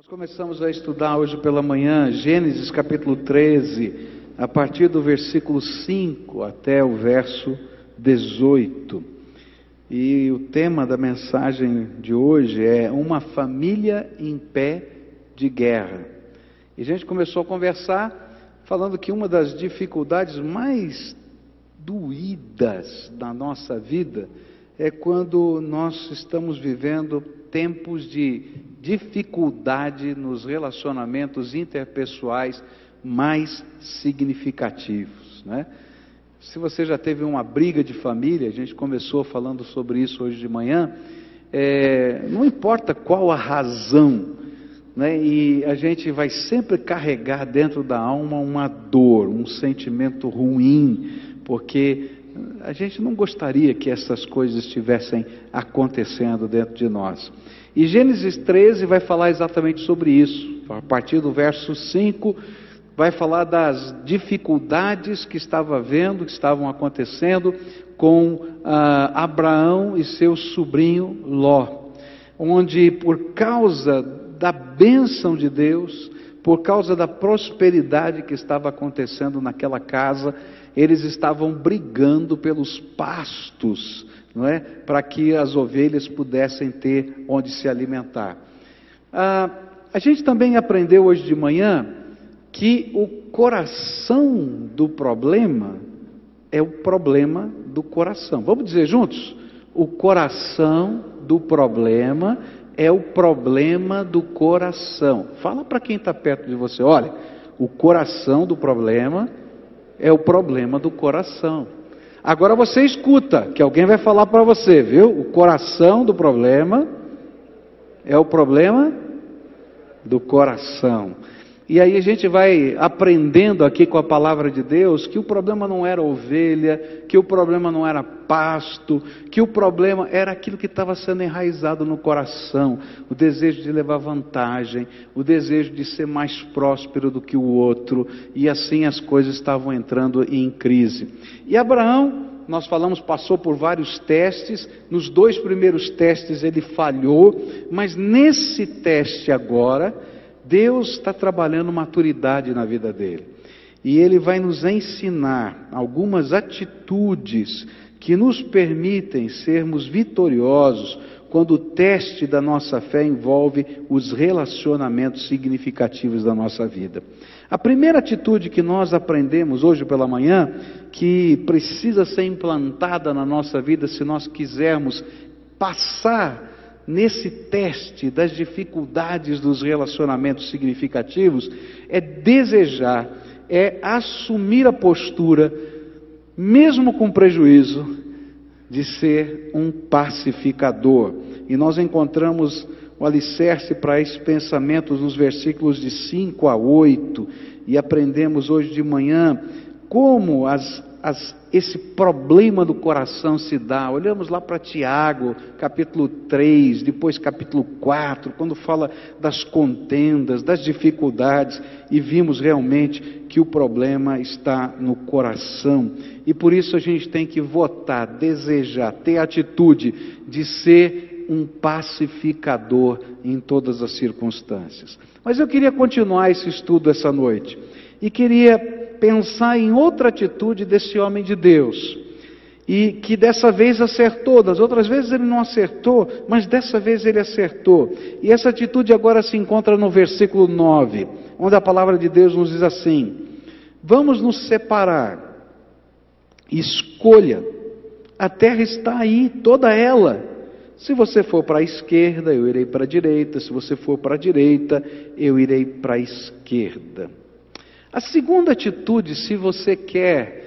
Nós começamos a estudar hoje pela manhã Gênesis capítulo 13, a partir do versículo 5 até o verso 18. E o tema da mensagem de hoje é Uma família em pé de guerra. E a gente começou a conversar falando que uma das dificuldades mais doídas da nossa vida é quando nós estamos vivendo tempos de dificuldade nos relacionamentos interpessoais mais significativos, né? Se você já teve uma briga de família, a gente começou falando sobre isso hoje de manhã, é, não importa qual a razão, né, e a gente vai sempre carregar dentro da alma uma dor, um sentimento ruim, porque a gente não gostaria que essas coisas estivessem acontecendo dentro de nós. E Gênesis 13 vai falar exatamente sobre isso. A partir do verso 5, vai falar das dificuldades que estava vendo, que estavam acontecendo com ah, Abraão e seu sobrinho Ló, onde por causa da bênção de Deus, por causa da prosperidade que estava acontecendo naquela casa, eles estavam brigando pelos pastos não é? Para que as ovelhas pudessem ter onde se alimentar. Ah, a gente também aprendeu hoje de manhã que o coração do problema é o problema do coração. Vamos dizer juntos? O coração do problema é o problema do coração. Fala para quem está perto de você: olha, o coração do problema é o problema do coração. Agora você escuta, que alguém vai falar para você, viu? O coração do problema é o problema do coração. E aí a gente vai aprendendo aqui com a palavra de Deus que o problema não era ovelha, que o problema não era pasto, que o problema era aquilo que estava sendo enraizado no coração, o desejo de levar vantagem, o desejo de ser mais próspero do que o outro, e assim as coisas estavam entrando em crise. E Abraão nós falamos, passou por vários testes. Nos dois primeiros testes ele falhou, mas nesse teste agora, Deus está trabalhando maturidade na vida dele. E ele vai nos ensinar algumas atitudes que nos permitem sermos vitoriosos quando o teste da nossa fé envolve os relacionamentos significativos da nossa vida. A primeira atitude que nós aprendemos hoje pela manhã, que precisa ser implantada na nossa vida se nós quisermos passar nesse teste das dificuldades dos relacionamentos significativos é desejar, é assumir a postura, mesmo com prejuízo, de ser um pacificador. E nós encontramos o alicerce para esses pensamentos nos versículos de 5 a 8, e aprendemos hoje de manhã como as as, esse problema do coração se dá. Olhamos lá para Tiago, capítulo 3, depois capítulo 4, quando fala das contendas, das dificuldades, e vimos realmente que o problema está no coração. E por isso a gente tem que votar, desejar, ter atitude de ser um pacificador em todas as circunstâncias. Mas eu queria continuar esse estudo essa noite e queria pensar em outra atitude desse homem de Deus. E que dessa vez acertou, das outras vezes ele não acertou, mas dessa vez ele acertou. E essa atitude agora se encontra no versículo 9, onde a palavra de Deus nos diz assim: Vamos nos separar, escolha, a terra está aí, toda ela. Se você for para a esquerda, eu irei para a direita, se você for para a direita, eu irei para a esquerda. A segunda atitude, se você quer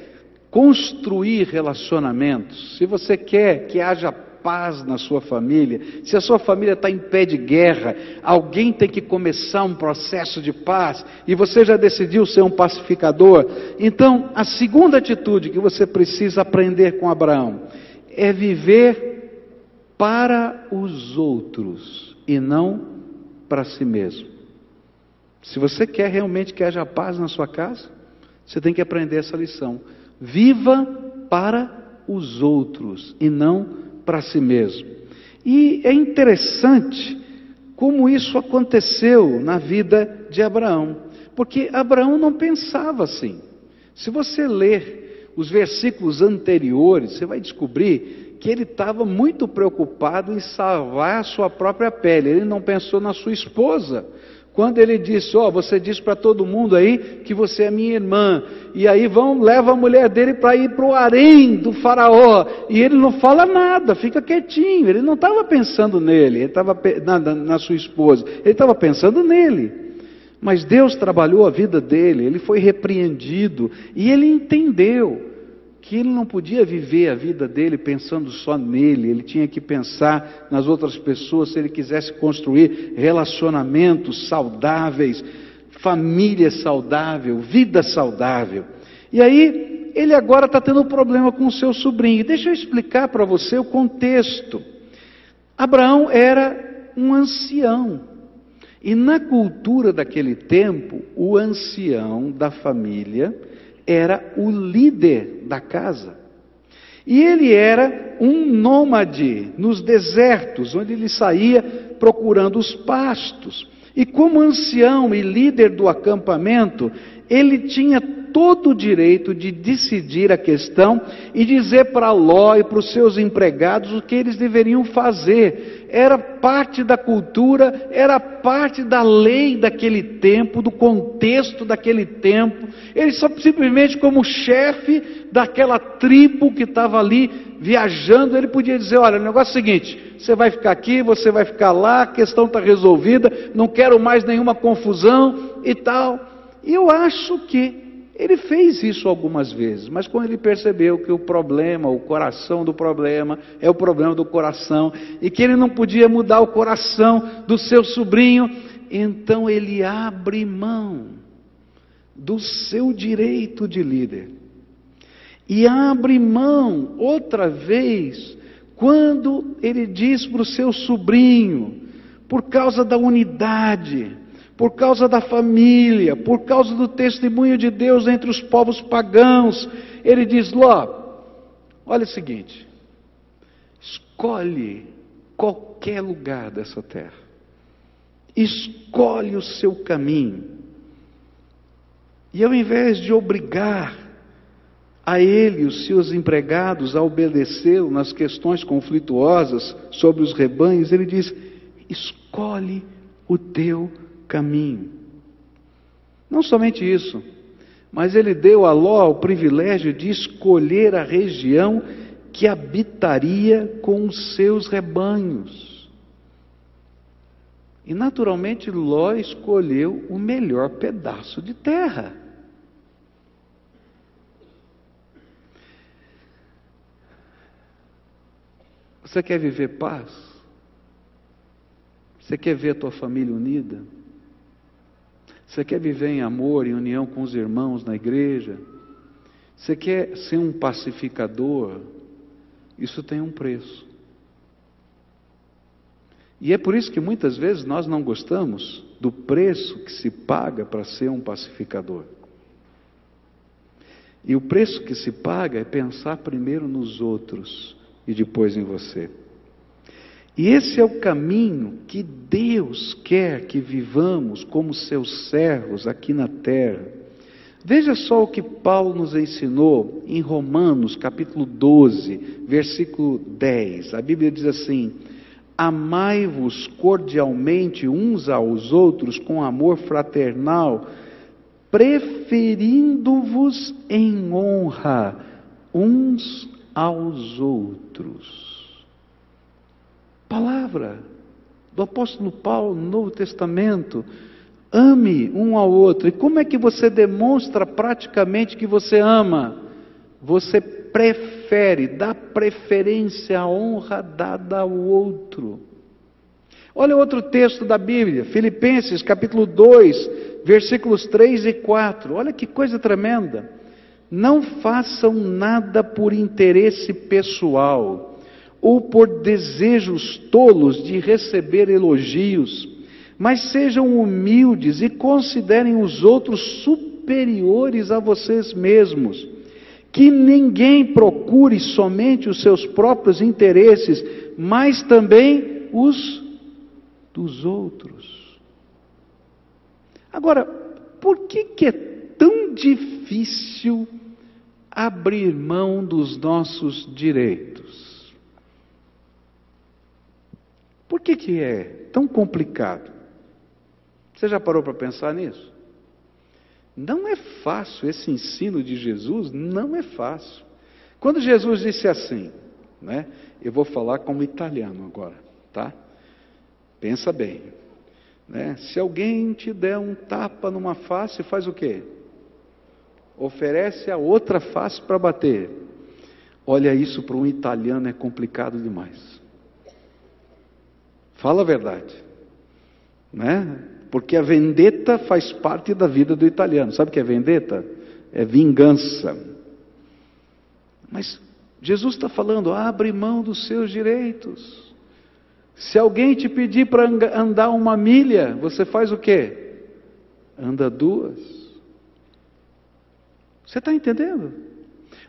construir relacionamentos, se você quer que haja paz na sua família, se a sua família está em pé de guerra, alguém tem que começar um processo de paz e você já decidiu ser um pacificador. Então, a segunda atitude que você precisa aprender com Abraão é viver para os outros e não para si mesmo. Se você quer realmente que haja paz na sua casa, você tem que aprender essa lição. Viva para os outros e não para si mesmo. E é interessante como isso aconteceu na vida de Abraão. Porque Abraão não pensava assim. Se você ler os versículos anteriores, você vai descobrir que ele estava muito preocupado em salvar a sua própria pele. Ele não pensou na sua esposa. Quando ele disse, ó, oh, você diz para todo mundo aí que você é minha irmã, e aí vão, leva a mulher dele para ir para o harém do faraó, e ele não fala nada, fica quietinho, ele não estava pensando nele, ele estava na, na sua esposa, ele estava pensando nele. Mas Deus trabalhou a vida dele, ele foi repreendido, e ele entendeu que ele não podia viver a vida dele pensando só nele, ele tinha que pensar nas outras pessoas se ele quisesse construir relacionamentos saudáveis, família saudável, vida saudável. E aí, ele agora está tendo um problema com o seu sobrinho. Deixa eu explicar para você o contexto. Abraão era um ancião. E na cultura daquele tempo, o ancião da família era o líder da casa. E ele era um nômade nos desertos, onde ele saía procurando os pastos. E como ancião e líder do acampamento, ele tinha todo o direito de decidir a questão e dizer para Ló e para os seus empregados o que eles deveriam fazer era parte da cultura, era parte da lei daquele tempo, do contexto daquele tempo. Ele só simplesmente como chefe daquela tribo que estava ali viajando, ele podia dizer: olha, o negócio é o seguinte, você vai ficar aqui, você vai ficar lá, a questão está resolvida, não quero mais nenhuma confusão e tal. E eu acho que ele fez isso algumas vezes, mas quando ele percebeu que o problema, o coração do problema, é o problema do coração, e que ele não podia mudar o coração do seu sobrinho, então ele abre mão do seu direito de líder. E abre mão outra vez, quando ele diz para o seu sobrinho, por causa da unidade, por causa da família, por causa do testemunho de Deus entre os povos pagãos. Ele diz: Ló, olha o seguinte, escolhe qualquer lugar dessa terra, escolhe o seu caminho, e ao invés de obrigar a ele e os seus empregados a obedecê-lo nas questões conflituosas sobre os rebanhos, ele diz: escolhe o teu caminho. Não somente isso, mas ele deu a Ló o privilégio de escolher a região que habitaria com os seus rebanhos. E naturalmente Ló escolheu o melhor pedaço de terra. Você quer viver paz? Você quer ver a tua família unida? Você quer viver em amor, em união com os irmãos na igreja? Você quer ser um pacificador? Isso tem um preço. E é por isso que muitas vezes nós não gostamos do preço que se paga para ser um pacificador. E o preço que se paga é pensar primeiro nos outros e depois em você. E esse é o caminho que Deus quer que vivamos como seus servos aqui na terra. Veja só o que Paulo nos ensinou em Romanos, capítulo 12, versículo 10. A Bíblia diz assim: Amai-vos cordialmente uns aos outros com amor fraternal, preferindo-vos em honra uns aos outros palavra do apóstolo Paulo no Novo Testamento. Ame um ao outro. E como é que você demonstra praticamente que você ama? Você prefere, dá preferência à honra dada ao outro. Olha outro texto da Bíblia, Filipenses capítulo 2, versículos 3 e 4. Olha que coisa tremenda. Não façam nada por interesse pessoal ou por desejos tolos de receber elogios, mas sejam humildes e considerem os outros superiores a vocês mesmos. Que ninguém procure somente os seus próprios interesses, mas também os dos outros. Agora, por que, que é tão difícil abrir mão dos nossos direitos? Por que, que é tão complicado? Você já parou para pensar nisso? Não é fácil esse ensino de Jesus, não é fácil. Quando Jesus disse assim, né? Eu vou falar como italiano agora, tá? Pensa bem. Né? Se alguém te der um tapa numa face, faz o quê? Oferece a outra face para bater. Olha, isso para um italiano é complicado demais. Fala a verdade. Né? Porque a vendetta faz parte da vida do italiano. Sabe o que é vendetta? É vingança. Mas Jesus está falando: abre mão dos seus direitos. Se alguém te pedir para andar uma milha, você faz o quê? Anda duas. Você está entendendo?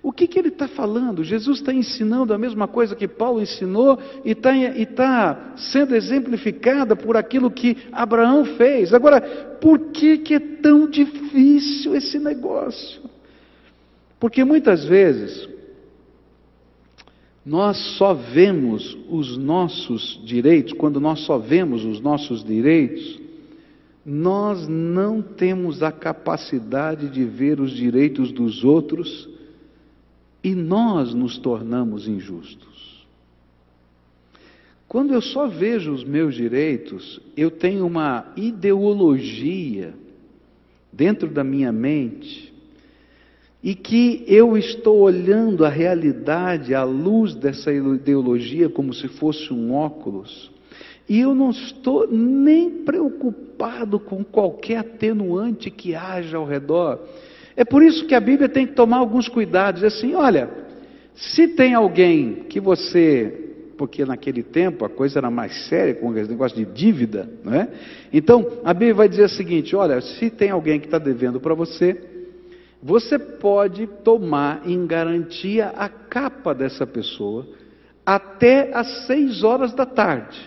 O que, que ele está falando? Jesus está ensinando a mesma coisa que Paulo ensinou e está tá sendo exemplificada por aquilo que Abraão fez. Agora, por que, que é tão difícil esse negócio? Porque muitas vezes nós só vemos os nossos direitos, quando nós só vemos os nossos direitos, nós não temos a capacidade de ver os direitos dos outros e nós nos tornamos injustos. Quando eu só vejo os meus direitos, eu tenho uma ideologia dentro da minha mente e que eu estou olhando a realidade à luz dessa ideologia como se fosse um óculos, e eu não estou nem preocupado com qualquer atenuante que haja ao redor. É por isso que a Bíblia tem que tomar alguns cuidados. Assim, olha, se tem alguém que você porque naquele tempo a coisa era mais séria com esse negócio de dívida, não é? Então a Bíblia vai dizer o seguinte: olha, se tem alguém que está devendo para você, você pode tomar em garantia a capa dessa pessoa até às seis horas da tarde.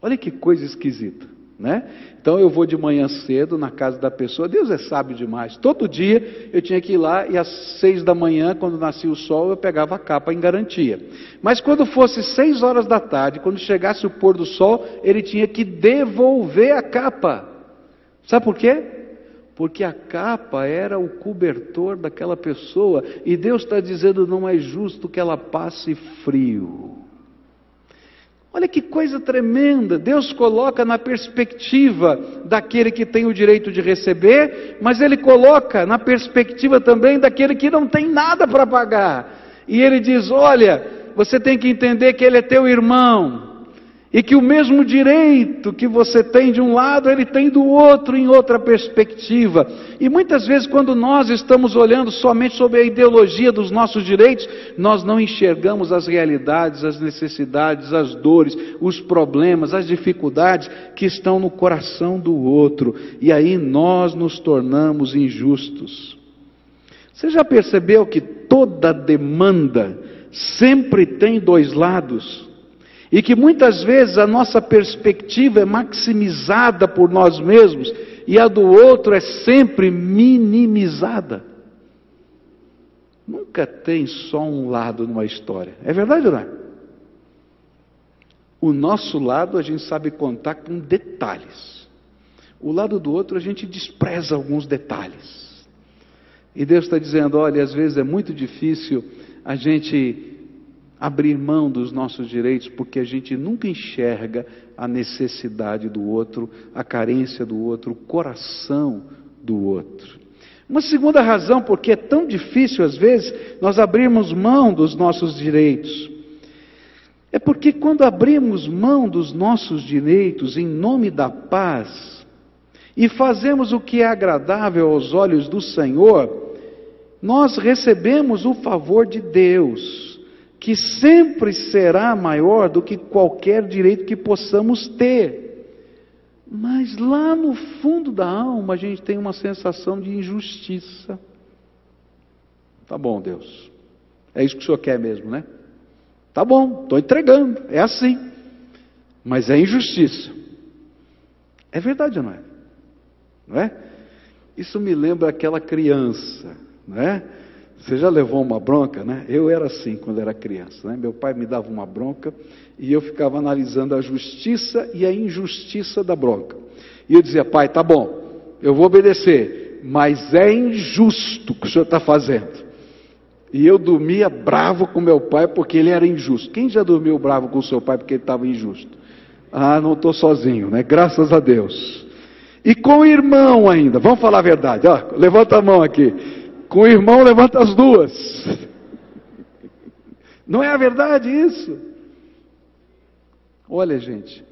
Olha que coisa esquisita, né? Então eu vou de manhã cedo na casa da pessoa, Deus é sábio demais. Todo dia eu tinha que ir lá e às seis da manhã, quando nascia o sol, eu pegava a capa em garantia. Mas quando fosse seis horas da tarde, quando chegasse o pôr do sol, ele tinha que devolver a capa. Sabe por quê? porque a capa era o cobertor daquela pessoa, e Deus está dizendo: não é justo que ela passe frio. Olha que coisa tremenda! Deus coloca na perspectiva daquele que tem o direito de receber, mas Ele coloca na perspectiva também daquele que não tem nada para pagar. E Ele diz: olha, você tem que entender que Ele é teu irmão, e que o mesmo direito que você tem de um lado, ele tem do outro em outra perspectiva. E muitas vezes, quando nós estamos olhando somente sobre a ideologia dos nossos direitos, nós não enxergamos as realidades, as necessidades, as dores, os problemas, as dificuldades que estão no coração do outro. E aí nós nos tornamos injustos. Você já percebeu que toda demanda sempre tem dois lados? E que muitas vezes a nossa perspectiva é maximizada por nós mesmos e a do outro é sempre minimizada. Nunca tem só um lado numa história. É verdade ou não é? O nosso lado a gente sabe contar com detalhes. O lado do outro a gente despreza alguns detalhes. E Deus está dizendo: olha, às vezes é muito difícil a gente abrir mão dos nossos direitos porque a gente nunca enxerga a necessidade do outro, a carência do outro, o coração do outro. Uma segunda razão porque é tão difícil às vezes nós abrirmos mão dos nossos direitos é porque quando abrimos mão dos nossos direitos em nome da paz e fazemos o que é agradável aos olhos do Senhor, nós recebemos o favor de Deus que sempre será maior do que qualquer direito que possamos ter. Mas lá no fundo da alma a gente tem uma sensação de injustiça. Tá bom, Deus. É isso que o Senhor quer mesmo, né? Tá bom, estou entregando, é assim. mas é injustiça. É verdade ou não é? Não é? Isso me lembra aquela criança, não é? Você já levou uma bronca, né? Eu era assim quando era criança, né? Meu pai me dava uma bronca e eu ficava analisando a justiça e a injustiça da bronca. E eu dizia, pai, tá bom, eu vou obedecer, mas é injusto o que o senhor está fazendo. E eu dormia bravo com meu pai porque ele era injusto. Quem já dormiu bravo com seu pai porque ele estava injusto? Ah, não estou sozinho, né? Graças a Deus. E com o irmão ainda, vamos falar a verdade, ó, levanta a mão aqui. Com o irmão, levanta as duas. Não é a verdade isso? Olha, gente,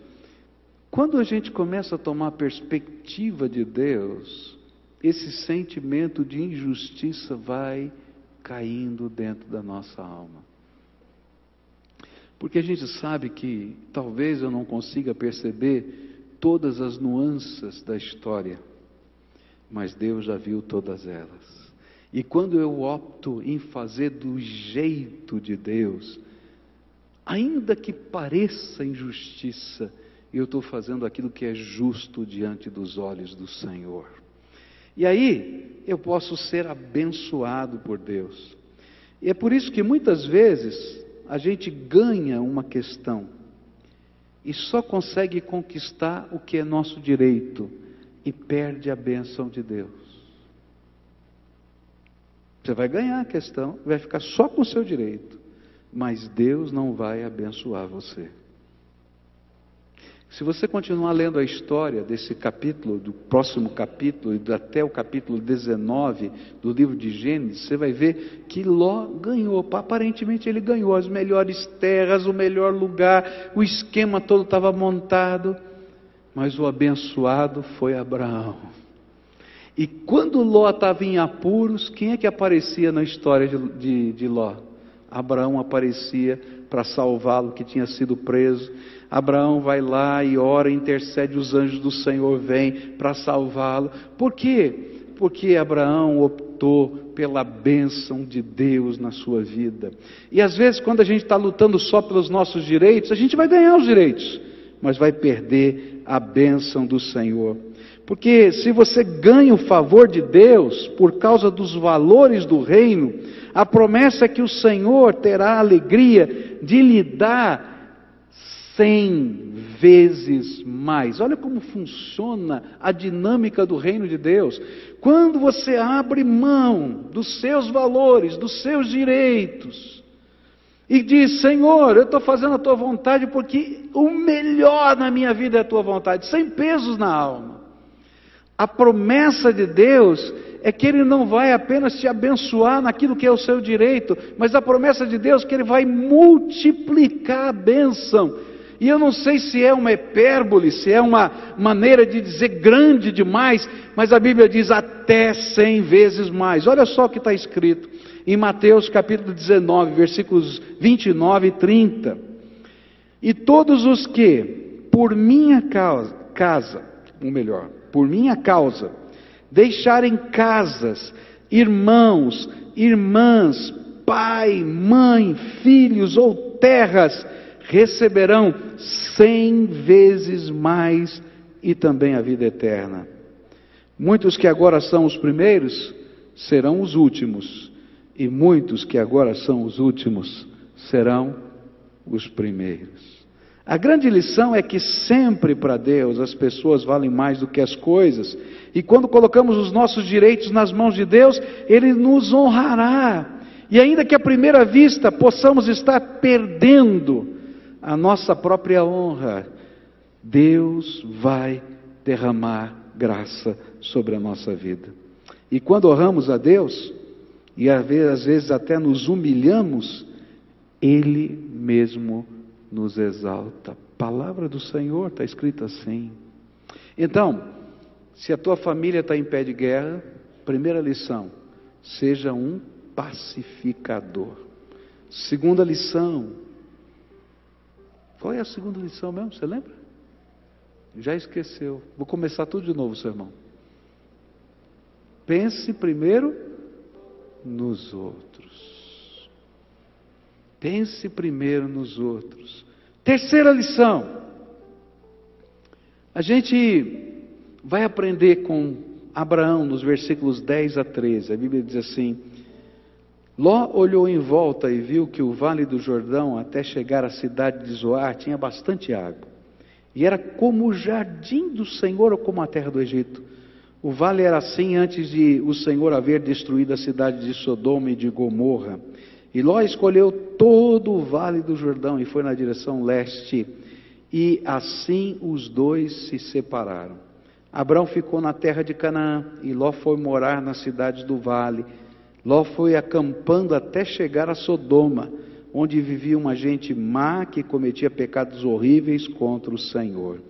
quando a gente começa a tomar a perspectiva de Deus, esse sentimento de injustiça vai caindo dentro da nossa alma. Porque a gente sabe que talvez eu não consiga perceber todas as nuances da história, mas Deus já viu todas elas. E quando eu opto em fazer do jeito de Deus, ainda que pareça injustiça, eu estou fazendo aquilo que é justo diante dos olhos do Senhor. E aí eu posso ser abençoado por Deus. E é por isso que muitas vezes a gente ganha uma questão e só consegue conquistar o que é nosso direito e perde a bênção de Deus. Você vai ganhar a questão, vai ficar só com o seu direito, mas Deus não vai abençoar você. Se você continuar lendo a história desse capítulo, do próximo capítulo, até o capítulo 19 do livro de Gênesis, você vai ver que Ló ganhou. Aparentemente ele ganhou as melhores terras, o melhor lugar, o esquema todo estava montado, mas o abençoado foi Abraão. E quando Ló estava em apuros, quem é que aparecia na história de, de, de Ló? Abraão aparecia para salvá-lo, que tinha sido preso. Abraão vai lá e ora, intercede, os anjos do Senhor vêm para salvá-lo. Por quê? Porque Abraão optou pela bênção de Deus na sua vida. E às vezes, quando a gente está lutando só pelos nossos direitos, a gente vai ganhar os direitos, mas vai perder a bênção do Senhor. Porque se você ganha o favor de Deus por causa dos valores do reino, a promessa é que o Senhor terá a alegria de lhe dar cem vezes mais. Olha como funciona a dinâmica do reino de Deus. Quando você abre mão dos seus valores, dos seus direitos, e diz: Senhor, eu estou fazendo a tua vontade porque o melhor na minha vida é a tua vontade, sem pesos na alma. A promessa de Deus é que Ele não vai apenas te abençoar naquilo que é o seu direito, mas a promessa de Deus é que Ele vai multiplicar a bênção. E eu não sei se é uma hipérbole, se é uma maneira de dizer grande demais, mas a Bíblia diz até cem vezes mais. Olha só o que está escrito em Mateus capítulo 19, versículos 29 e 30. E todos os que, por minha causa, casa, ou melhor, por minha causa, deixarem casas, irmãos, irmãs, pai, mãe, filhos ou terras, receberão cem vezes mais e também a vida eterna. Muitos que agora são os primeiros serão os últimos, e muitos que agora são os últimos serão os primeiros. A grande lição é que sempre para Deus as pessoas valem mais do que as coisas. E quando colocamos os nossos direitos nas mãos de Deus, Ele nos honrará. E ainda que à primeira vista possamos estar perdendo a nossa própria honra, Deus vai derramar graça sobre a nossa vida. E quando honramos a Deus, e às vezes até nos humilhamos, Ele mesmo nos exalta. Palavra do Senhor está escrita assim. Então, se a tua família está em pé de guerra, primeira lição, seja um pacificador. Segunda lição, qual é a segunda lição mesmo? Você lembra? Já esqueceu. Vou começar tudo de novo, seu irmão. Pense primeiro nos outros. Pense primeiro nos outros. Terceira lição: A gente vai aprender com Abraão nos versículos 10 a 13. A Bíblia diz assim: Ló olhou em volta e viu que o vale do Jordão, até chegar à cidade de Zoar, tinha bastante água. E era como o jardim do Senhor ou como a terra do Egito. O vale era assim antes de o Senhor haver destruído a cidade de Sodoma e de Gomorra. E Ló escolheu todo o vale do Jordão e foi na direção leste. E assim os dois se separaram. Abraão ficou na terra de Canaã e Ló foi morar nas cidades do vale. Ló foi acampando até chegar a Sodoma, onde vivia uma gente má que cometia pecados horríveis contra o Senhor.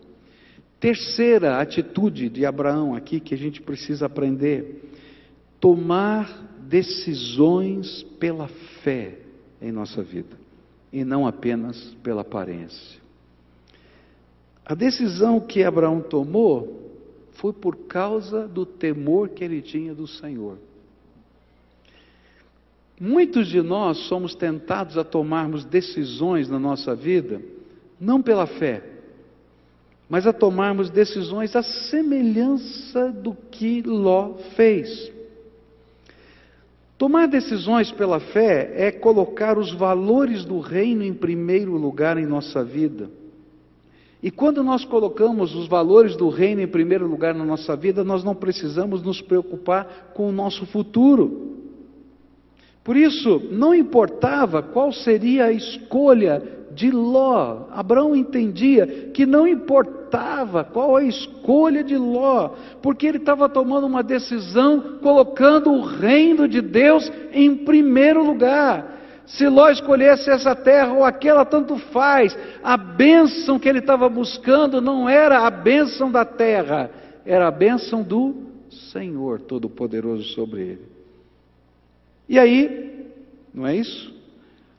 Terceira atitude de Abraão aqui que a gente precisa aprender: tomar decisões pela fé em nossa vida e não apenas pela aparência. A decisão que Abraão tomou foi por causa do temor que ele tinha do Senhor. Muitos de nós somos tentados a tomarmos decisões na nossa vida, não pela fé, mas a tomarmos decisões à semelhança do que Ló fez. Tomar decisões pela fé é colocar os valores do reino em primeiro lugar em nossa vida. E quando nós colocamos os valores do reino em primeiro lugar na nossa vida, nós não precisamos nos preocupar com o nosso futuro. Por isso, não importava qual seria a escolha de Ló, Abraão entendia que não importava qual a escolha de Ló, porque ele estava tomando uma decisão colocando o reino de Deus em primeiro lugar. Se Ló escolhesse essa terra ou aquela, tanto faz. A bênção que ele estava buscando não era a bênção da terra, era a bênção do Senhor Todo-Poderoso sobre ele. E aí, não é isso?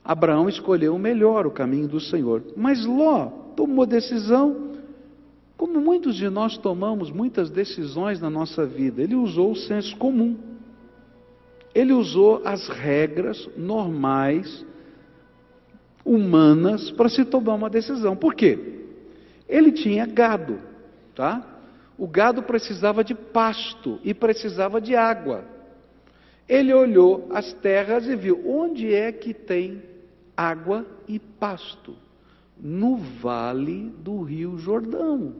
Abraão escolheu o melhor, o caminho do Senhor. Mas Ló tomou decisão, como muitos de nós tomamos muitas decisões na nossa vida. Ele usou o senso comum. Ele usou as regras normais, humanas, para se tomar uma decisão. Por quê? Ele tinha gado, tá? O gado precisava de pasto e precisava de água. Ele olhou as terras e viu onde é que tem água e pasto no vale do Rio Jordão.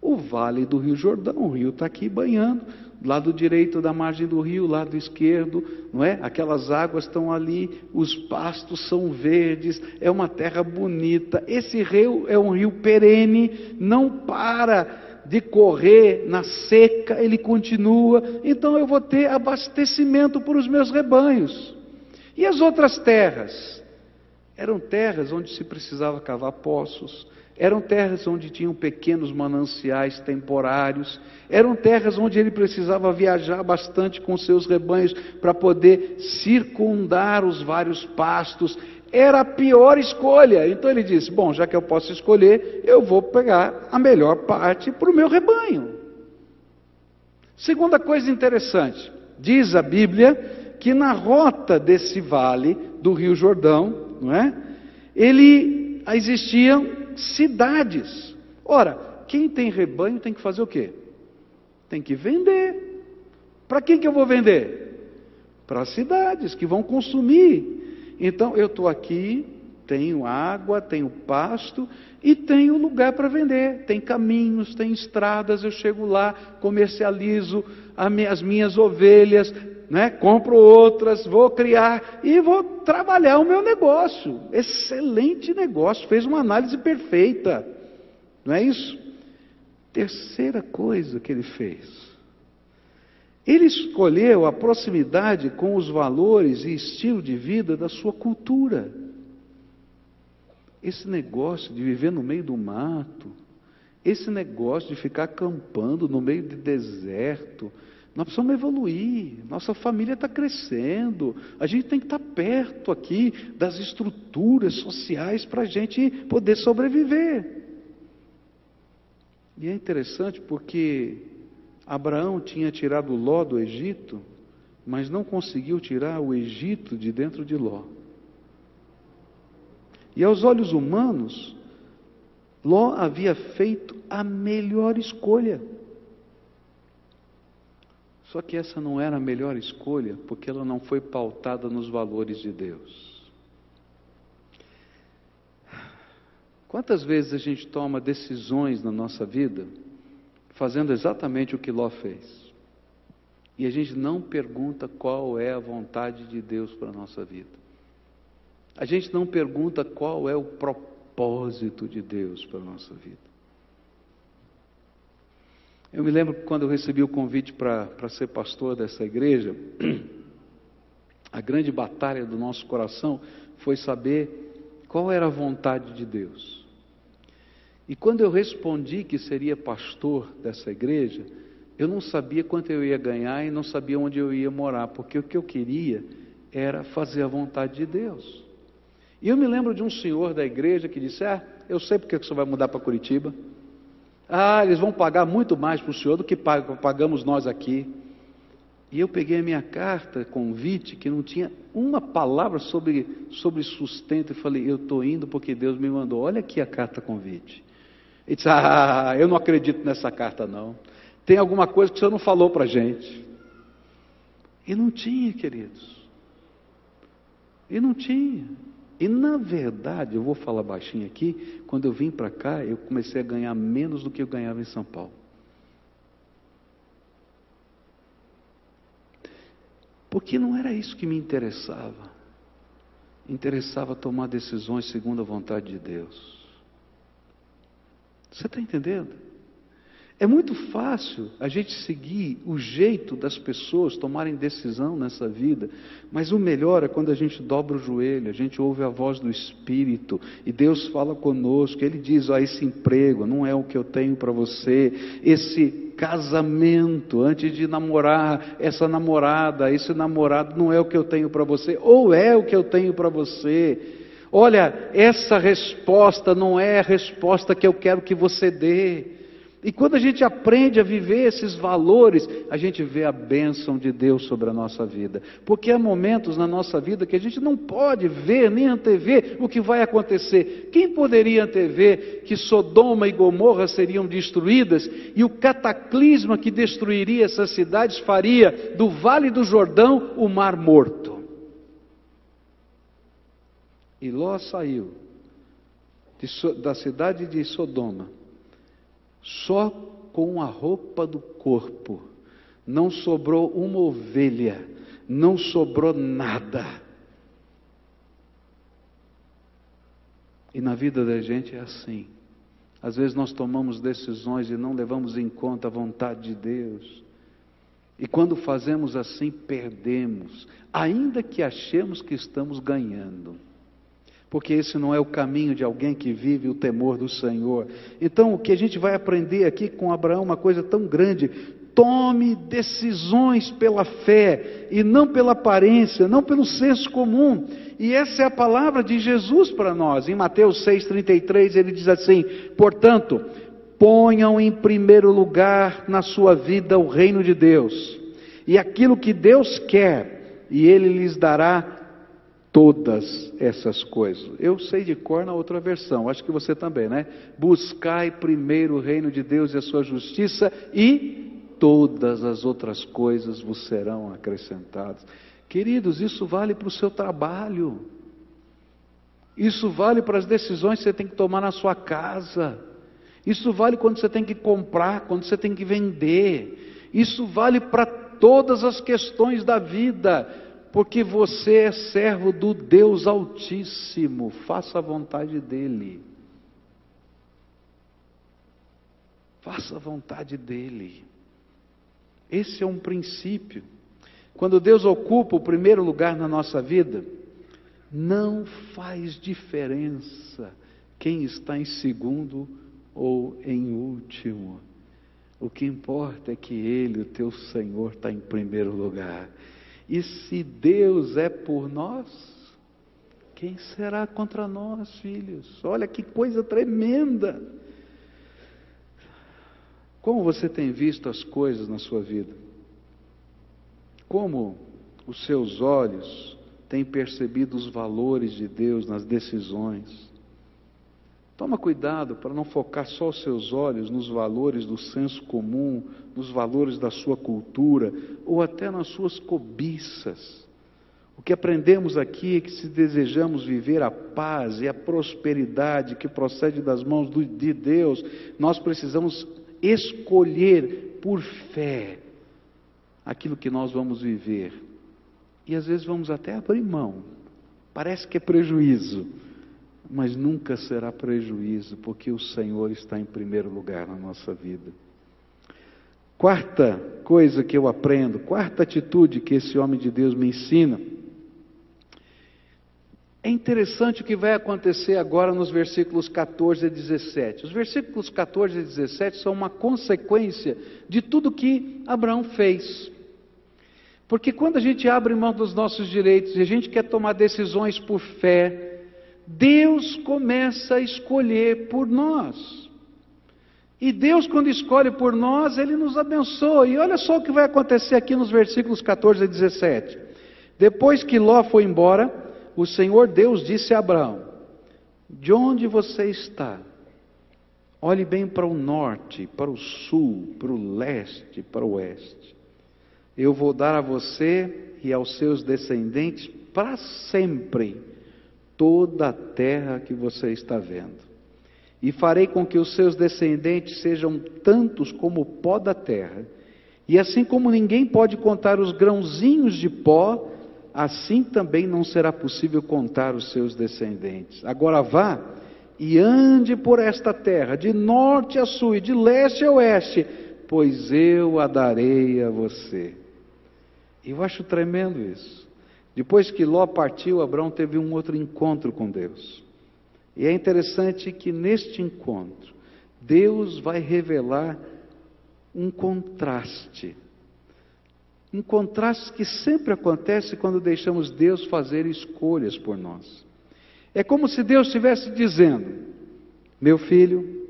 O vale do Rio Jordão, o rio está aqui banhando, lado direito da margem do rio, lado esquerdo, não é? Aquelas águas estão ali, os pastos são verdes, é uma terra bonita. Esse rio é um rio perene, não para de correr na seca, ele continua. Então eu vou ter abastecimento para os meus rebanhos. E as outras terras? Eram terras onde se precisava cavar poços, eram terras onde tinham pequenos mananciais temporários, eram terras onde ele precisava viajar bastante com seus rebanhos para poder circundar os vários pastos. Era a pior escolha. Então ele disse: Bom, já que eu posso escolher, eu vou pegar a melhor parte para o meu rebanho. Segunda coisa interessante: diz a Bíblia que na rota desse vale do Rio Jordão, não é? Ele existiam cidades. Ora, quem tem rebanho tem que fazer o quê? Tem que vender. Para quem que eu vou vender? Para as cidades que vão consumir. Então eu estou aqui, tenho água, tenho pasto e tenho lugar para vender. Tem caminhos, tem estradas, eu chego lá, comercializo as minhas ovelhas, né? compro outras, vou criar e vou trabalhar o meu negócio. Excelente negócio, fez uma análise perfeita. Não é isso? Terceira coisa que ele fez. Ele escolheu a proximidade com os valores e estilo de vida da sua cultura. Esse negócio de viver no meio do mato, esse negócio de ficar acampando no meio de deserto, nós precisamos evoluir, nossa família está crescendo, a gente tem que estar tá perto aqui das estruturas sociais para a gente poder sobreviver. E é interessante porque Abraão tinha tirado Ló do Egito, mas não conseguiu tirar o Egito de dentro de Ló. E aos olhos humanos, Ló havia feito a melhor escolha. Só que essa não era a melhor escolha, porque ela não foi pautada nos valores de Deus. Quantas vezes a gente toma decisões na nossa vida fazendo exatamente o que Ló fez? E a gente não pergunta qual é a vontade de Deus para a nossa vida. A gente não pergunta qual é o propósito de Deus para a nossa vida. Eu me lembro que quando eu recebi o convite para ser pastor dessa igreja, a grande batalha do nosso coração foi saber qual era a vontade de Deus. E quando eu respondi que seria pastor dessa igreja, eu não sabia quanto eu ia ganhar e não sabia onde eu ia morar, porque o que eu queria era fazer a vontade de Deus. E eu me lembro de um senhor da igreja que disse: Ah, eu sei porque senhor vai mudar para Curitiba. Ah, eles vão pagar muito mais para o senhor do que pagamos nós aqui. E eu peguei a minha carta, convite, que não tinha uma palavra sobre, sobre sustento, e falei: Eu estou indo porque Deus me mandou. Olha aqui a carta convite. Ele disse: Ah, eu não acredito nessa carta, não tem alguma coisa que o Senhor não falou para a gente. E não tinha, queridos. E não tinha. E na verdade, eu vou falar baixinho aqui, quando eu vim para cá, eu comecei a ganhar menos do que eu ganhava em São Paulo. Porque não era isso que me interessava. Interessava tomar decisões segundo a vontade de Deus. Você está entendendo? É muito fácil a gente seguir o jeito das pessoas tomarem decisão nessa vida, mas o melhor é quando a gente dobra o joelho, a gente ouve a voz do Espírito e Deus fala conosco. Ele diz: ah, esse emprego não é o que eu tenho para você, esse casamento, antes de namorar, essa namorada, esse namorado não é o que eu tenho para você, ou é o que eu tenho para você. Olha, essa resposta não é a resposta que eu quero que você dê. E quando a gente aprende a viver esses valores, a gente vê a bênção de Deus sobre a nossa vida. Porque há momentos na nossa vida que a gente não pode ver nem antever o que vai acontecer. Quem poderia antever que Sodoma e Gomorra seriam destruídas e o cataclisma que destruiria essas cidades faria do Vale do Jordão o Mar Morto? E Ló saiu da cidade de Sodoma só com a roupa do corpo. Não sobrou uma ovelha, não sobrou nada. E na vida da gente é assim. Às vezes nós tomamos decisões e não levamos em conta a vontade de Deus. E quando fazemos assim, perdemos, ainda que achemos que estamos ganhando porque esse não é o caminho de alguém que vive o temor do Senhor. Então, o que a gente vai aprender aqui com Abraão, uma coisa tão grande: tome decisões pela fé e não pela aparência, não pelo senso comum. E essa é a palavra de Jesus para nós. Em Mateus 6,33 ele diz assim: portanto, ponham em primeiro lugar na sua vida o reino de Deus, e aquilo que Deus quer, e Ele lhes dará todas essas coisas. Eu sei de cor na outra versão, acho que você também, né? Buscai primeiro o reino de Deus e a sua justiça e todas as outras coisas vos serão acrescentadas. Queridos, isso vale para o seu trabalho. Isso vale para as decisões que você tem que tomar na sua casa. Isso vale quando você tem que comprar, quando você tem que vender. Isso vale para todas as questões da vida porque você é servo do Deus Altíssimo, faça a vontade dEle. Faça a vontade dEle. Esse é um princípio. Quando Deus ocupa o primeiro lugar na nossa vida, não faz diferença quem está em segundo ou em último. O que importa é que Ele, o teu Senhor, está em primeiro lugar. E se Deus é por nós, quem será contra nós, filhos? Olha que coisa tremenda. Como você tem visto as coisas na sua vida? Como os seus olhos têm percebido os valores de Deus nas decisões? Toma cuidado para não focar só os seus olhos nos valores do senso comum, nos valores da sua cultura ou até nas suas cobiças. O que aprendemos aqui é que se desejamos viver a paz e a prosperidade que procede das mãos de Deus, nós precisamos escolher por fé aquilo que nós vamos viver. E às vezes vamos até abrir mão. Parece que é prejuízo, mas nunca será prejuízo, porque o Senhor está em primeiro lugar na nossa vida. Quarta coisa que eu aprendo, quarta atitude que esse homem de Deus me ensina. É interessante o que vai acontecer agora nos versículos 14 a 17. Os versículos 14 a 17 são uma consequência de tudo que Abraão fez. Porque quando a gente abre mão dos nossos direitos e a gente quer tomar decisões por fé, Deus começa a escolher por nós. E Deus, quando escolhe por nós, Ele nos abençoa. E olha só o que vai acontecer aqui nos versículos 14 a 17. Depois que Ló foi embora, o Senhor Deus disse a Abraão: De onde você está? Olhe bem para o norte, para o sul, para o leste, para o oeste. Eu vou dar a você e aos seus descendentes para sempre toda a terra que você está vendo. E farei com que os seus descendentes sejam tantos como o pó da terra. E assim como ninguém pode contar os grãozinhos de pó, assim também não será possível contar os seus descendentes. Agora vá e ande por esta terra, de norte a sul e de leste a oeste, pois eu a darei a você. Eu acho tremendo isso. Depois que Ló partiu, Abraão teve um outro encontro com Deus. E é interessante que neste encontro, Deus vai revelar um contraste. Um contraste que sempre acontece quando deixamos Deus fazer escolhas por nós. É como se Deus estivesse dizendo: Meu filho,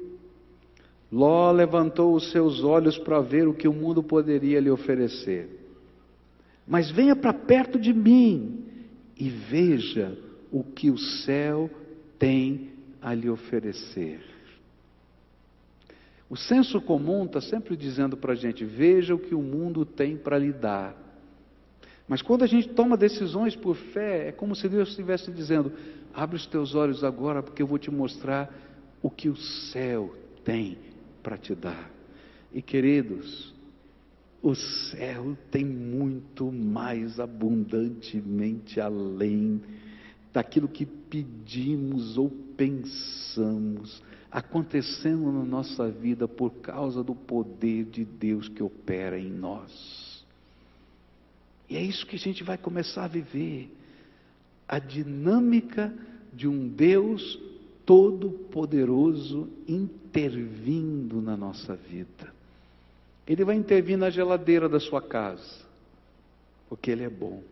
Ló levantou os seus olhos para ver o que o mundo poderia lhe oferecer. Mas venha para perto de mim e veja o que o céu tem a lhe oferecer. O senso comum está sempre dizendo para a gente: veja o que o mundo tem para lhe dar. Mas quando a gente toma decisões por fé, é como se Deus estivesse dizendo: abre os teus olhos agora, porque eu vou te mostrar o que o céu tem para te dar. E queridos, o céu tem muito mais abundantemente além daquilo que pedimos ou pensamos, acontecendo na nossa vida por causa do poder de Deus que opera em nós. E é isso que a gente vai começar a viver a dinâmica de um Deus todo-poderoso intervindo na nossa vida. Ele vai intervir na geladeira da sua casa, porque Ele é bom.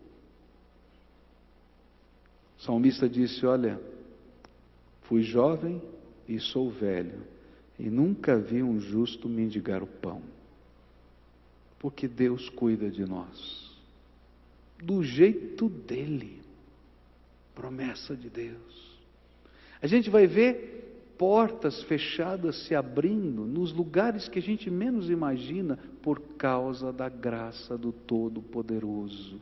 O salmista disse: Olha, fui jovem e sou velho, e nunca vi um justo mendigar o pão, porque Deus cuida de nós, do jeito dele, promessa de Deus. A gente vai ver portas fechadas se abrindo nos lugares que a gente menos imagina por causa da graça do Todo-Poderoso.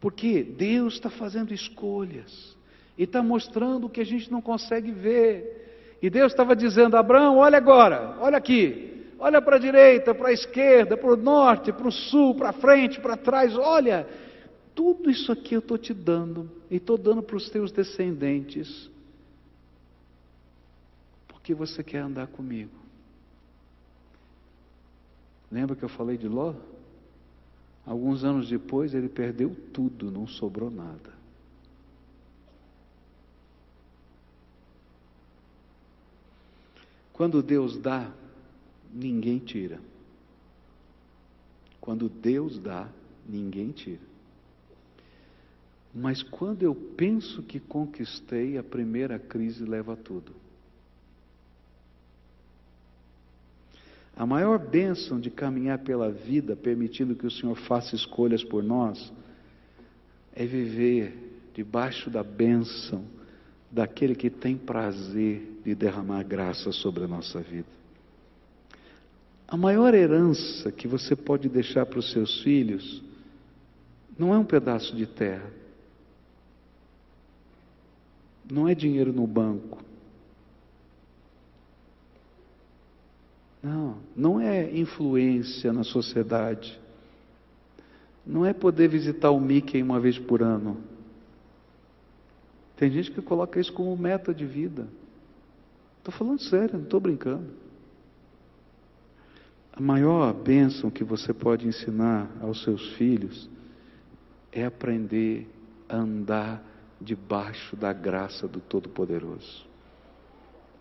Porque Deus está fazendo escolhas e está mostrando o que a gente não consegue ver. E Deus estava dizendo: Abraão, olha agora, olha aqui, olha para a direita, para a esquerda, para o norte, para o sul, para frente, para trás, olha, tudo isso aqui eu estou te dando e estou dando para os teus descendentes que você quer andar comigo? Lembra que eu falei de Ló? Alguns anos depois ele perdeu tudo, não sobrou nada. Quando Deus dá, ninguém tira. Quando Deus dá, ninguém tira. Mas quando eu penso que conquistei, a primeira crise leva tudo. A maior bênção de caminhar pela vida, permitindo que o Senhor faça escolhas por nós, é viver debaixo da bênção daquele que tem prazer de derramar graça sobre a nossa vida. A maior herança que você pode deixar para os seus filhos não é um pedaço de terra, não é dinheiro no banco, não, não é influência na sociedade, não é poder visitar o Mickey uma vez por ano. Tem gente que coloca isso como meta de vida. Estou falando sério, não estou brincando. A maior bênção que você pode ensinar aos seus filhos é aprender a andar debaixo da graça do Todo-Poderoso,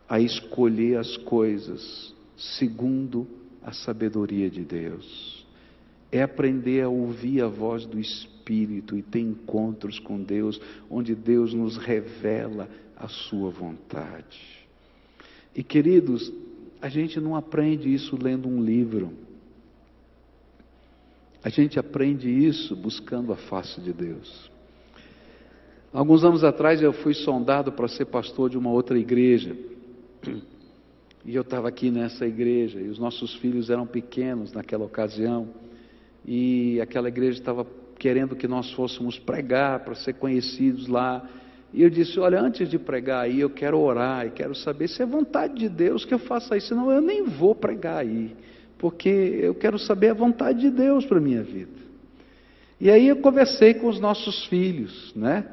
a escolher as coisas segundo a sabedoria de Deus, é aprender a ouvir a voz do Espírito e ter encontros com Deus, onde Deus nos revela a Sua vontade. E queridos, a gente não aprende isso lendo um livro. A gente aprende isso buscando a face de Deus. Alguns anos atrás eu fui sondado para ser pastor de uma outra igreja. E eu estava aqui nessa igreja, e os nossos filhos eram pequenos naquela ocasião, e aquela igreja estava querendo que nós fôssemos pregar para ser conhecidos lá. E eu disse: Olha, antes de pregar aí, eu quero orar e quero saber se é vontade de Deus que eu faça isso. Senão eu nem vou pregar aí, porque eu quero saber a vontade de Deus para a minha vida. E aí eu conversei com os nossos filhos, né?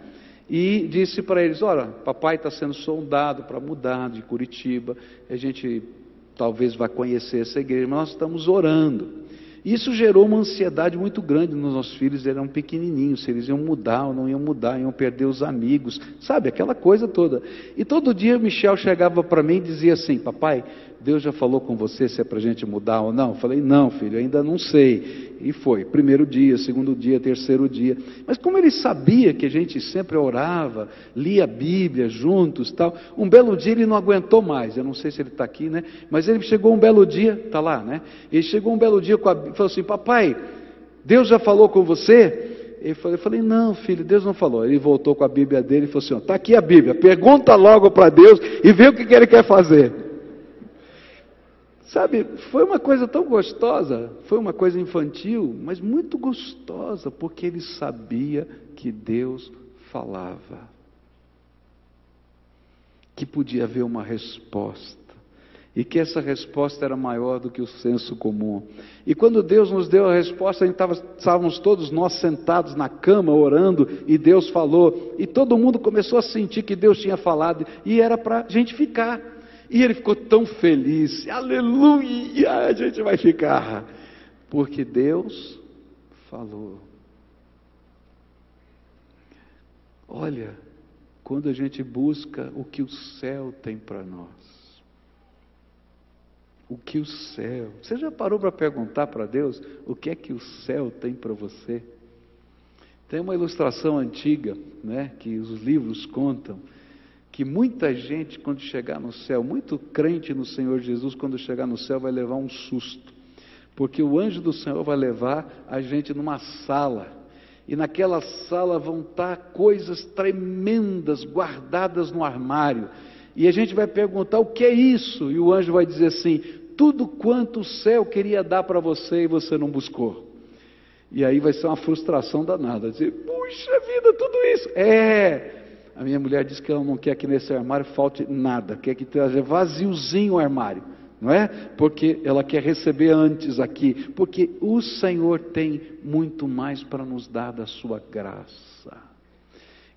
E disse para eles: Olha, papai está sendo sondado para mudar de Curitiba, a gente talvez vá conhecer essa igreja, mas nós estamos orando. Isso gerou uma ansiedade muito grande nos nossos filhos, eles eram pequenininhos, se eles iam mudar ou não iam mudar, iam perder os amigos, sabe, aquela coisa toda. E todo dia Michel chegava para mim e dizia assim: Papai, Deus já falou com você se é para a gente mudar ou não? Eu falei: Não, filho, ainda não sei. E foi, primeiro dia, segundo dia, terceiro dia. Mas como ele sabia que a gente sempre orava, lia a Bíblia juntos tal, um belo dia ele não aguentou mais. Eu não sei se ele está aqui, né? Mas ele chegou um belo dia, está lá, né? Ele chegou um belo dia com a falou assim: Papai, Deus já falou com você? Eu falei, não, filho, Deus não falou. Ele voltou com a Bíblia dele e falou assim: está aqui a Bíblia, pergunta logo para Deus e vê o que ele quer fazer. Sabe, foi uma coisa tão gostosa, foi uma coisa infantil, mas muito gostosa, porque ele sabia que Deus falava, que podia haver uma resposta, e que essa resposta era maior do que o senso comum. E quando Deus nos deu a resposta, estávamos todos nós sentados na cama orando, e Deus falou, e todo mundo começou a sentir que Deus tinha falado, e era para a gente ficar. E ele ficou tão feliz, aleluia, a gente vai ficar, porque Deus falou. Olha, quando a gente busca o que o céu tem para nós, o que o céu, você já parou para perguntar para Deus o que é que o céu tem para você? Tem uma ilustração antiga, né, que os livros contam, que muita gente, quando chegar no céu, muito crente no Senhor Jesus, quando chegar no céu, vai levar um susto, porque o anjo do Senhor vai levar a gente numa sala, e naquela sala vão estar coisas tremendas guardadas no armário, e a gente vai perguntar o que é isso, e o anjo vai dizer assim: tudo quanto o céu queria dar para você e você não buscou. E aí vai ser uma frustração danada, dizer, puxa vida, tudo isso. É, a minha mulher diz que ela não quer que nesse armário falte nada, quer que esteja vaziozinho o armário, não é? Porque ela quer receber antes aqui, porque o Senhor tem muito mais para nos dar da sua graça.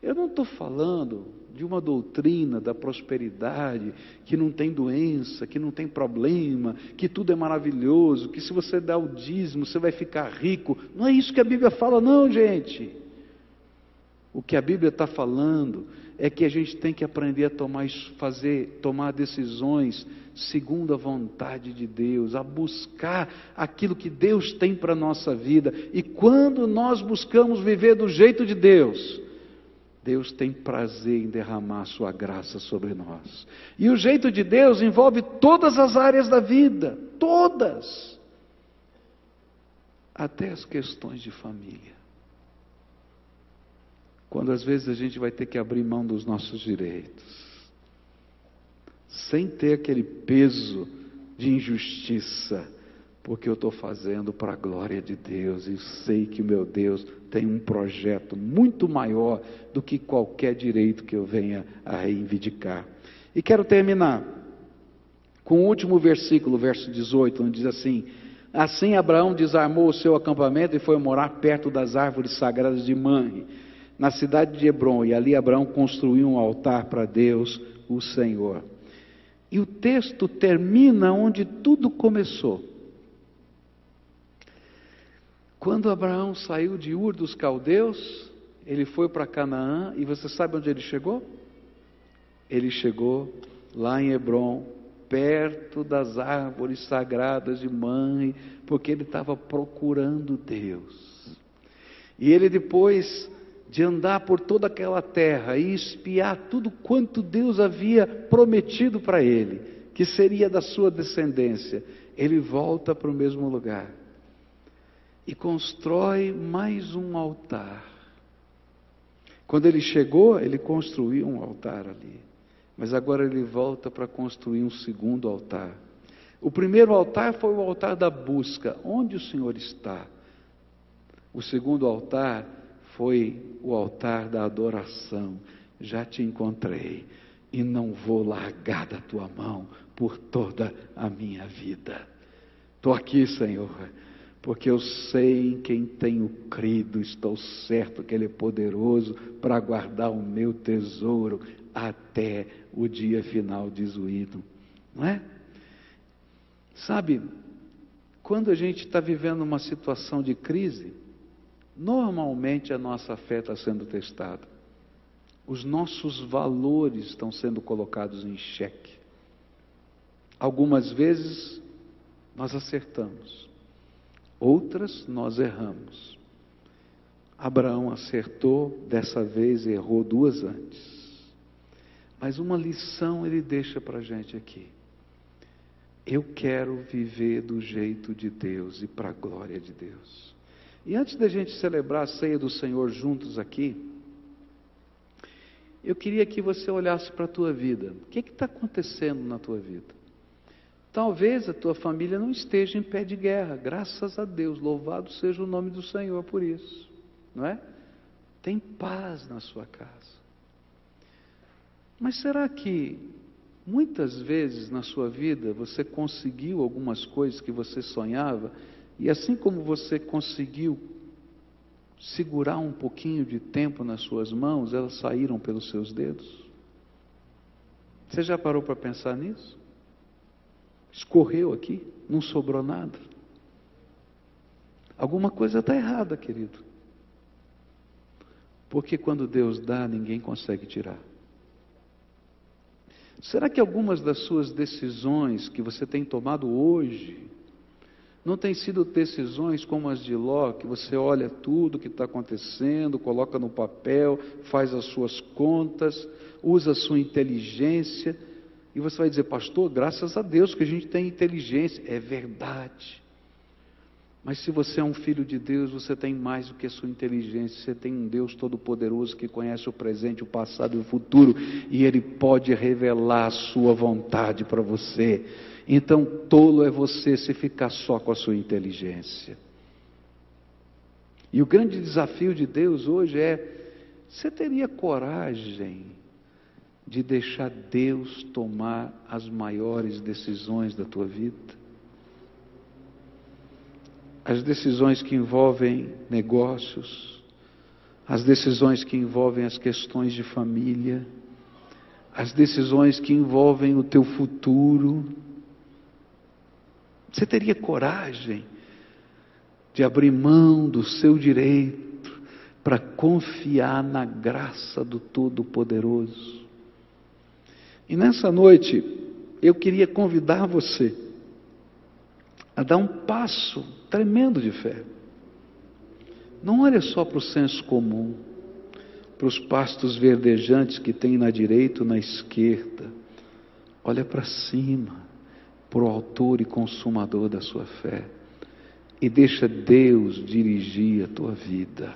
Eu não estou falando de uma doutrina da prosperidade, que não tem doença, que não tem problema, que tudo é maravilhoso, que se você der o dízimo você vai ficar rico. Não é isso que a Bíblia fala, não, gente. O que a Bíblia está falando é que a gente tem que aprender a tomar, fazer, tomar decisões segundo a vontade de Deus, a buscar aquilo que Deus tem para a nossa vida. E quando nós buscamos viver do jeito de Deus, Deus tem prazer em derramar sua graça sobre nós. E o jeito de Deus envolve todas as áreas da vida, todas, até as questões de família. Quando às vezes a gente vai ter que abrir mão dos nossos direitos, sem ter aquele peso de injustiça, porque eu estou fazendo para a glória de Deus e sei que o meu Deus tem um projeto muito maior do que qualquer direito que eu venha a reivindicar. E quero terminar com o último versículo, verso 18, onde diz assim: Assim Abraão desarmou o seu acampamento e foi morar perto das árvores sagradas de Manre, na cidade de Hebron, e ali Abraão construiu um altar para Deus, o Senhor. E o texto termina onde tudo começou. Quando Abraão saiu de Ur dos Caldeus, ele foi para Canaã, e você sabe onde ele chegou? Ele chegou lá em Hebron, perto das árvores sagradas de mãe, porque ele estava procurando Deus. E ele depois de andar por toda aquela terra e espiar tudo quanto Deus havia prometido para ele, que seria da sua descendência, ele volta para o mesmo lugar e constrói mais um altar. Quando ele chegou, ele construiu um altar ali. Mas agora ele volta para construir um segundo altar. O primeiro altar foi o altar da busca. Onde o Senhor está? O segundo altar foi o altar da adoração. Já te encontrei e não vou largar da tua mão por toda a minha vida. Estou aqui, Senhor, porque eu sei em quem tenho crido, estou certo que Ele é poderoso para guardar o meu tesouro até o dia final, diz o hino, não é? Sabe, quando a gente está vivendo uma situação de crise, normalmente a nossa fé está sendo testada, os nossos valores estão sendo colocados em xeque. Algumas vezes nós acertamos, outras nós erramos. Abraão acertou, dessa vez errou duas antes. Mas uma lição ele deixa para a gente aqui. Eu quero viver do jeito de Deus e para a glória de Deus. E antes da gente celebrar a ceia do Senhor juntos aqui, eu queria que você olhasse para a tua vida. O que está acontecendo na tua vida? Talvez a tua família não esteja em pé de guerra, graças a Deus, louvado seja o nome do Senhor por isso, não é? Tem paz na sua casa. Mas será que muitas vezes na sua vida você conseguiu algumas coisas que você sonhava e assim como você conseguiu segurar um pouquinho de tempo nas suas mãos, elas saíram pelos seus dedos? Você já parou para pensar nisso? Escorreu aqui, não sobrou nada. Alguma coisa está errada, querido. Porque quando Deus dá, ninguém consegue tirar. Será que algumas das suas decisões que você tem tomado hoje não têm sido decisões como as de Ló, que você olha tudo que está acontecendo, coloca no papel, faz as suas contas, usa a sua inteligência, e você vai dizer, pastor, graças a Deus que a gente tem inteligência. É verdade. Mas se você é um filho de Deus, você tem mais do que a sua inteligência. Você tem um Deus todo-poderoso que conhece o presente, o passado e o futuro, e Ele pode revelar a sua vontade para você. Então, tolo é você se ficar só com a sua inteligência. E o grande desafio de Deus hoje é: você teria coragem de deixar Deus tomar as maiores decisões da tua vida? as decisões que envolvem negócios, as decisões que envolvem as questões de família, as decisões que envolvem o teu futuro. Você teria coragem de abrir mão do seu direito para confiar na graça do Todo-Poderoso. E nessa noite, eu queria convidar você a dar um passo tremendo de fé. Não olha só para o senso comum, para os pastos verdejantes que tem na direita ou na esquerda. Olha para cima, para o autor e consumador da sua fé. E deixa Deus dirigir a tua vida.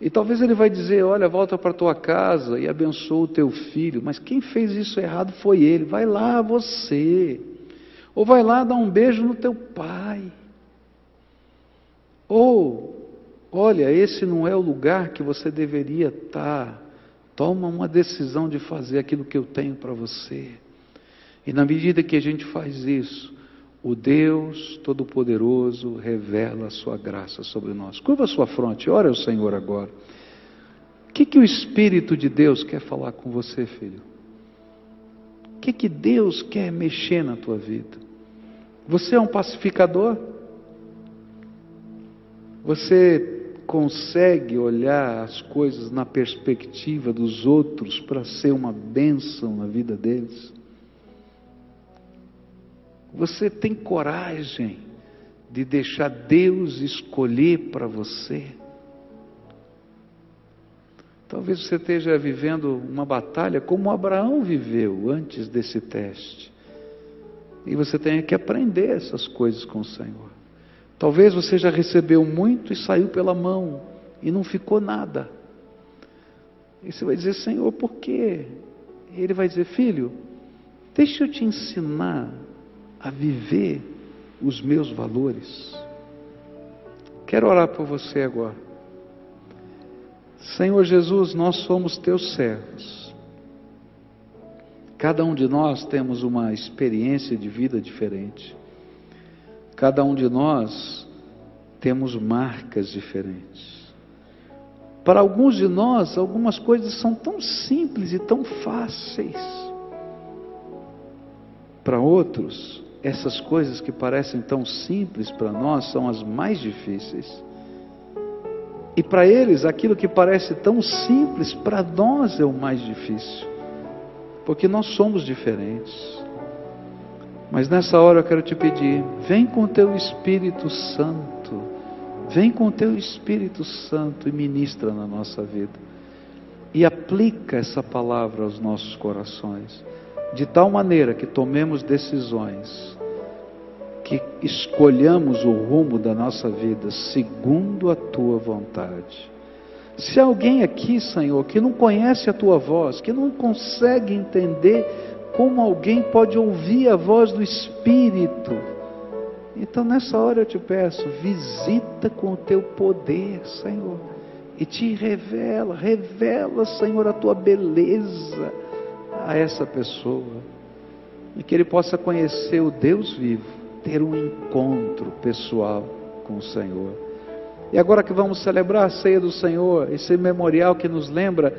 E talvez ele vai dizer: Olha, volta para tua casa e abençoa o teu filho. Mas quem fez isso errado foi ele. Vai lá você. Ou vai lá dar um beijo no teu pai. Ou, olha, esse não é o lugar que você deveria estar. Toma uma decisão de fazer aquilo que eu tenho para você. E na medida que a gente faz isso, o Deus Todo-Poderoso revela a sua graça sobre nós. Curva a sua fronte, ora ao Senhor agora. O que, que o Espírito de Deus quer falar com você, filho? O que, que Deus quer mexer na tua vida? Você é um pacificador? Você consegue olhar as coisas na perspectiva dos outros para ser uma bênção na vida deles? Você tem coragem de deixar Deus escolher para você? Talvez você esteja vivendo uma batalha como Abraão viveu antes desse teste. E você tenha que aprender essas coisas com o Senhor. Talvez você já recebeu muito e saiu pela mão e não ficou nada. E você vai dizer, Senhor, por quê? E ele vai dizer, filho, deixa eu te ensinar a viver os meus valores. Quero orar por você agora. Senhor Jesus, nós somos teus servos. Cada um de nós temos uma experiência de vida diferente. Cada um de nós temos marcas diferentes. Para alguns de nós, algumas coisas são tão simples e tão fáceis. Para outros, essas coisas que parecem tão simples para nós são as mais difíceis. E para eles, aquilo que parece tão simples, para nós é o mais difícil. Porque nós somos diferentes. Mas nessa hora eu quero te pedir: vem com o teu Espírito Santo, vem com o teu Espírito Santo e ministra na nossa vida. E aplica essa palavra aos nossos corações de tal maneira que tomemos decisões, que escolhamos o rumo da nossa vida segundo a tua vontade. Se alguém aqui, Senhor, que não conhece a tua voz, que não consegue entender como alguém pode ouvir a voz do Espírito, então nessa hora eu te peço, visita com o teu poder, Senhor, e te revela, revela, Senhor, a tua beleza a essa pessoa e que ele possa conhecer o Deus vivo, ter um encontro pessoal com o Senhor. E agora que vamos celebrar a ceia do Senhor, esse memorial que nos lembra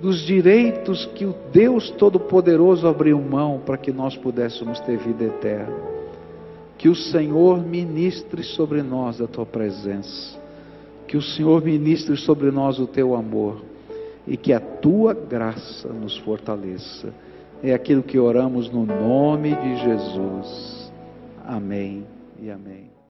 dos direitos que o Deus Todo-Poderoso abriu mão para que nós pudéssemos ter vida eterna. Que o Senhor ministre sobre nós a tua presença, que o Senhor ministre sobre nós o teu amor e que a tua graça nos fortaleça. É aquilo que oramos no nome de Jesus. Amém e amém.